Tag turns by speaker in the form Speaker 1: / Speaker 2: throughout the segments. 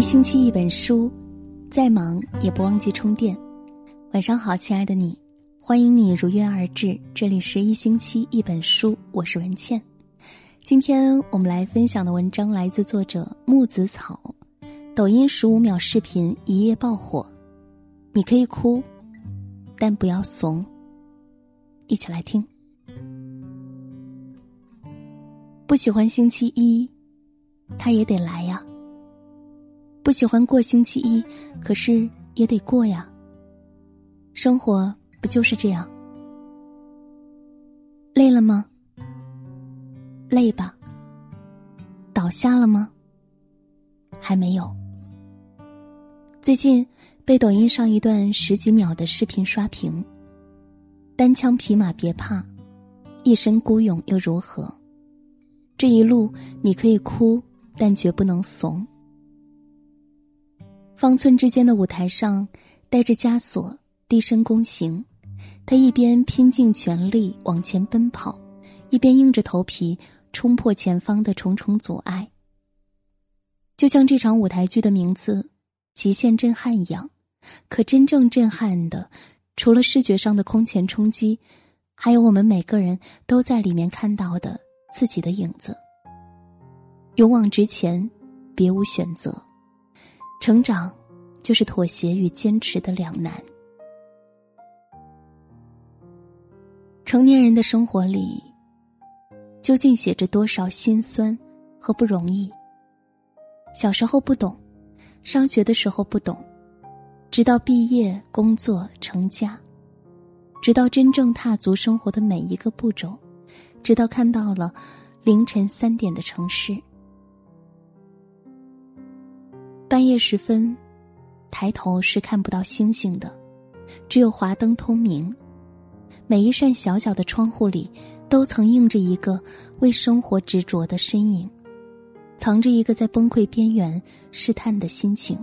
Speaker 1: 一星期一本书，再忙也不忘记充电。晚上好，亲爱的你，欢迎你如约而至。这里是一星期一本书，我是文倩。今天我们来分享的文章来自作者木子草。抖音十五秒视频一夜爆火，你可以哭，但不要怂。一起来听。不喜欢星期一，他也得来呀。不喜欢过星期一，可是也得过呀。生活不就是这样？累了吗？累吧。倒下了吗？还没有。最近被抖音上一段十几秒的视频刷屏。单枪匹马别怕，一身孤勇又如何？这一路你可以哭，但绝不能怂。方寸之间的舞台上，带着枷锁低声躬行，他一边拼尽全力往前奔跑，一边硬着头皮冲破前方的重重阻碍。就像这场舞台剧的名字《极限震撼》一样，可真正震撼的，除了视觉上的空前冲击，还有我们每个人都在里面看到的自己的影子。勇往直前，别无选择。成长，就是妥协与坚持的两难。成年人的生活里，究竟写着多少心酸和不容易？小时候不懂，上学的时候不懂，直到毕业、工作、成家，直到真正踏足生活的每一个步骤，直到看到了凌晨三点的城市。半夜时分，抬头是看不到星星的，只有华灯通明。每一扇小小的窗户里，都曾映着一个为生活执着的身影，藏着一个在崩溃边缘试探的心情。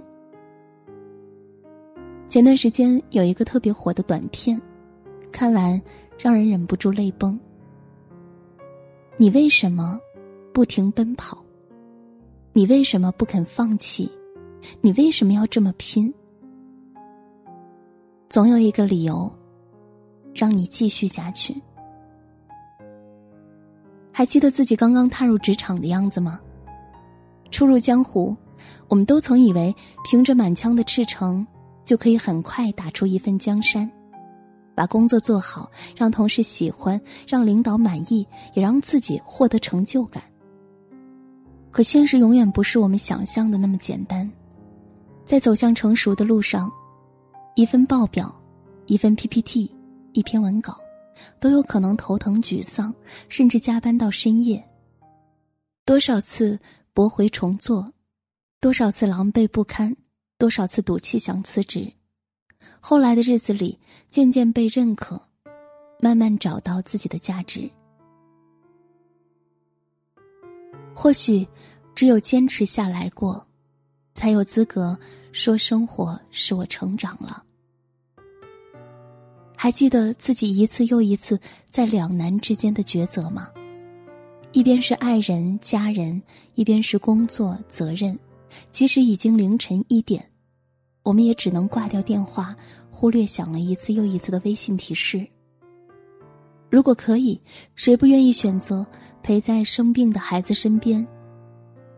Speaker 1: 前段时间有一个特别火的短片，看完让人忍不住泪崩。你为什么不停奔跑？你为什么不肯放弃？你为什么要这么拼？总有一个理由，让你继续下去。还记得自己刚刚踏入职场的样子吗？初入江湖，我们都曾以为凭着满腔的赤诚，就可以很快打出一份江山，把工作做好，让同事喜欢，让领导满意，也让自己获得成就感。可现实永远不是我们想象的那么简单。在走向成熟的路上，一份报表、一份 PPT、一篇文稿，都有可能头疼、沮丧，甚至加班到深夜。多少次驳回重做，多少次狼狈不堪，多少次赌气想辞职。后来的日子里，渐渐被认可，慢慢找到自己的价值。或许，只有坚持下来过。才有资格说生活使我成长了。还记得自己一次又一次在两难之间的抉择吗？一边是爱人家人，一边是工作责任。即使已经凌晨一点，我们也只能挂掉电话，忽略响了一次又一次的微信提示。如果可以，谁不愿意选择陪在生病的孩子身边？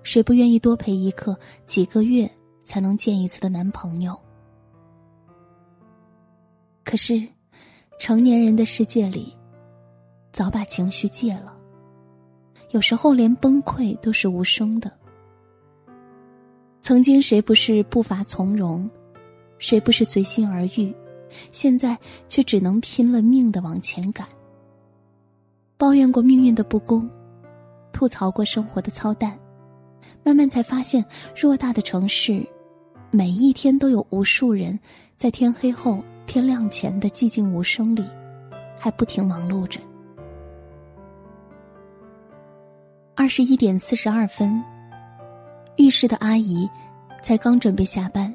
Speaker 1: 谁不愿意多陪一刻、几个月才能见一次的男朋友？可是，成年人的世界里，早把情绪戒了。有时候连崩溃都是无声的。曾经谁不是步伐从容，谁不是随心而欲，现在却只能拼了命的往前赶。抱怨过命运的不公，吐槽过生活的操蛋。慢慢才发现，偌大的城市，每一天都有无数人在天黑后、天亮前的寂静无声里，还不停忙碌着。二十一点四十二分，浴室的阿姨才刚准备下班。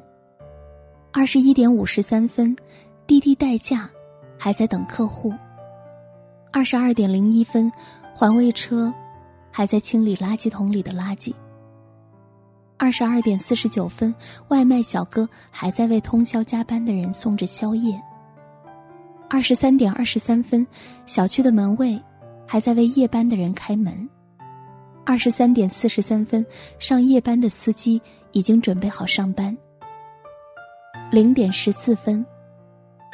Speaker 1: 二十一点五十三分，滴滴代驾还在等客户。二十二点零一分，环卫车还在清理垃圾桶里的垃圾。二十二点四十九分，外卖小哥还在为通宵加班的人送着宵夜。二十三点二十三分，小区的门卫还在为夜班的人开门。二十三点四十三分，上夜班的司机已经准备好上班。零点十四分，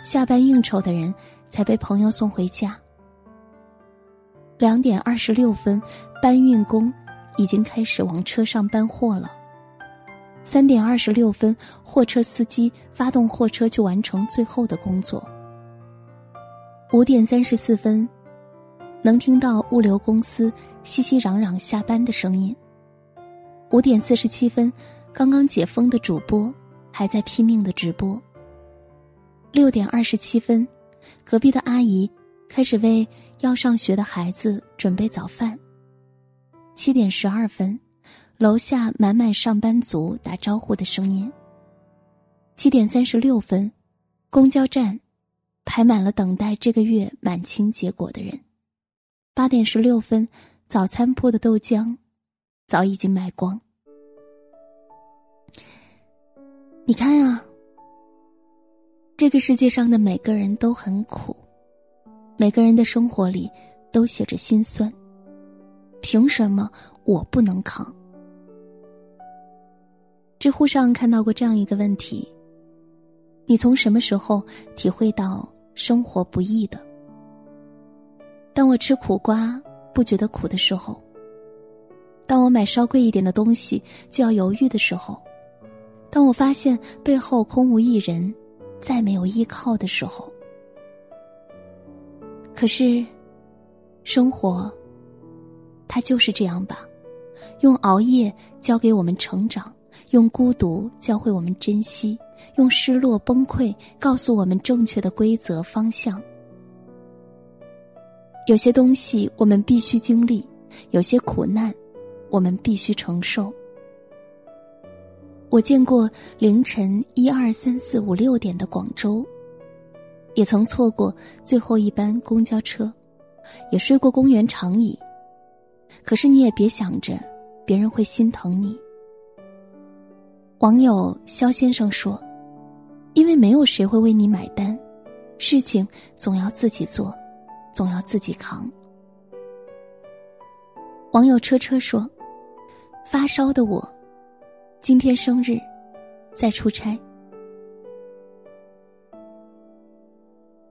Speaker 1: 下班应酬的人才被朋友送回家。两点二十六分，搬运工已经开始往车上搬货了。三点二十六分，货车司机发动货车去完成最后的工作。五点三十四分，能听到物流公司熙熙攘攘下班的声音。五点四十七分，刚刚解封的主播还在拼命的直播。六点二十七分，隔壁的阿姨开始为要上学的孩子准备早饭。七点十二分。楼下满满上班族打招呼的声音。七点三十六分，公交站排满了等待这个月满清结果的人。八点十六分，早餐铺的豆浆早已经卖光。你看啊，这个世界上的每个人都很苦，每个人的生活里都写着心酸。凭什么我不能扛？知乎上看到过这样一个问题：你从什么时候体会到生活不易的？当我吃苦瓜不觉得苦的时候；当我买稍贵一点的东西就要犹豫的时候；当我发现背后空无一人，再没有依靠的时候。可是，生活，它就是这样吧，用熬夜教给我们成长。用孤独教会我们珍惜，用失落崩溃告诉我们正确的规则方向。有些东西我们必须经历，有些苦难我们必须承受。我见过凌晨一二三四五六点的广州，也曾错过最后一班公交车，也睡过公园长椅。可是你也别想着别人会心疼你。网友肖先生说：“因为没有谁会为你买单，事情总要自己做，总要自己扛。”网友车车说：“发烧的我，今天生日，在出差。”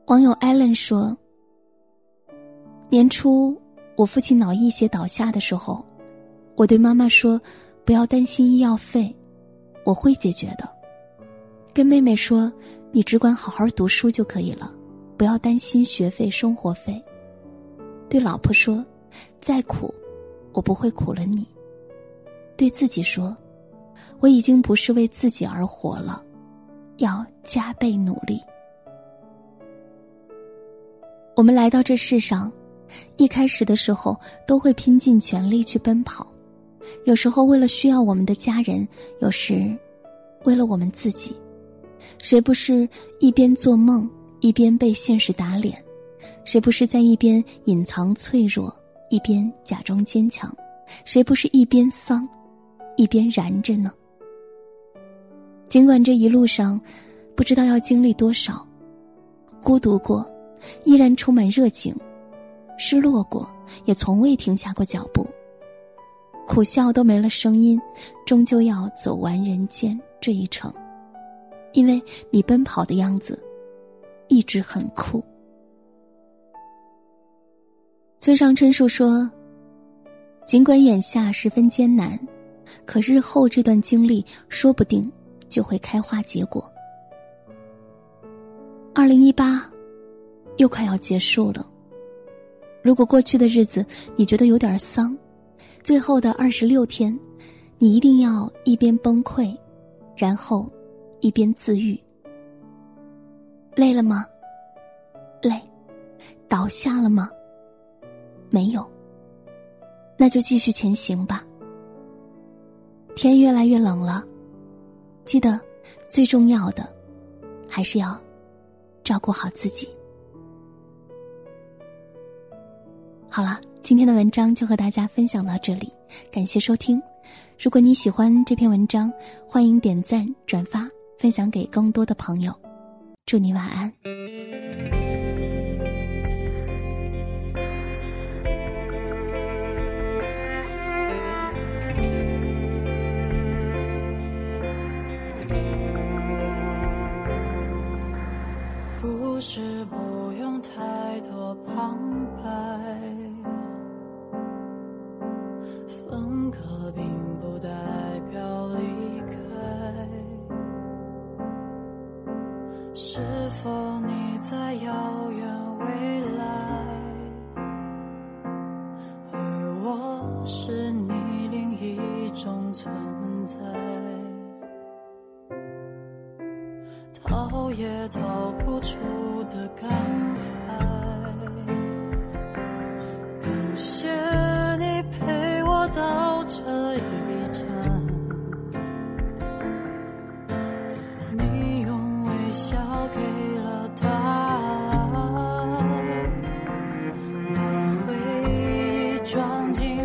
Speaker 1: 网友艾伦说：“年初我父亲脑溢血倒下的时候，我对妈妈说，不要担心医药费。”我会解决的。跟妹妹说：“你只管好好读书就可以了，不要担心学费、生活费。”对老婆说：“再苦，我不会苦了你。”对自己说：“我已经不是为自己而活了，要加倍努力。”我们来到这世上，一开始的时候都会拼尽全力去奔跑。有时候为了需要我们的家人，有时为了我们自己，谁不是一边做梦一边被现实打脸？谁不是在一边隐藏脆弱，一边假装坚强？谁不是一边丧，一边燃着呢？尽管这一路上不知道要经历多少，孤独过，依然充满热情；失落过，也从未停下过脚步。苦笑都没了声音，终究要走完人间这一程，因为你奔跑的样子一直很酷。村上春树说：“尽管眼下十分艰难，可日后这段经历说不定就会开花结果。”二零一八又快要结束了，如果过去的日子你觉得有点丧。最后的二十六天，你一定要一边崩溃，然后一边自愈。累了吗？累，倒下了吗？没有。那就继续前行吧。天越来越冷了，记得最重要的还是要照顾好自己。好了。今天的文章就和大家分享到这里，感谢收听。如果你喜欢这篇文章，欢迎点赞、转发、分享给更多的朋友。祝你晚安。
Speaker 2: 不是是你另一种存在？逃也逃不出的感慨。感谢你陪我到这一站，你用微笑给了答案，把回忆装进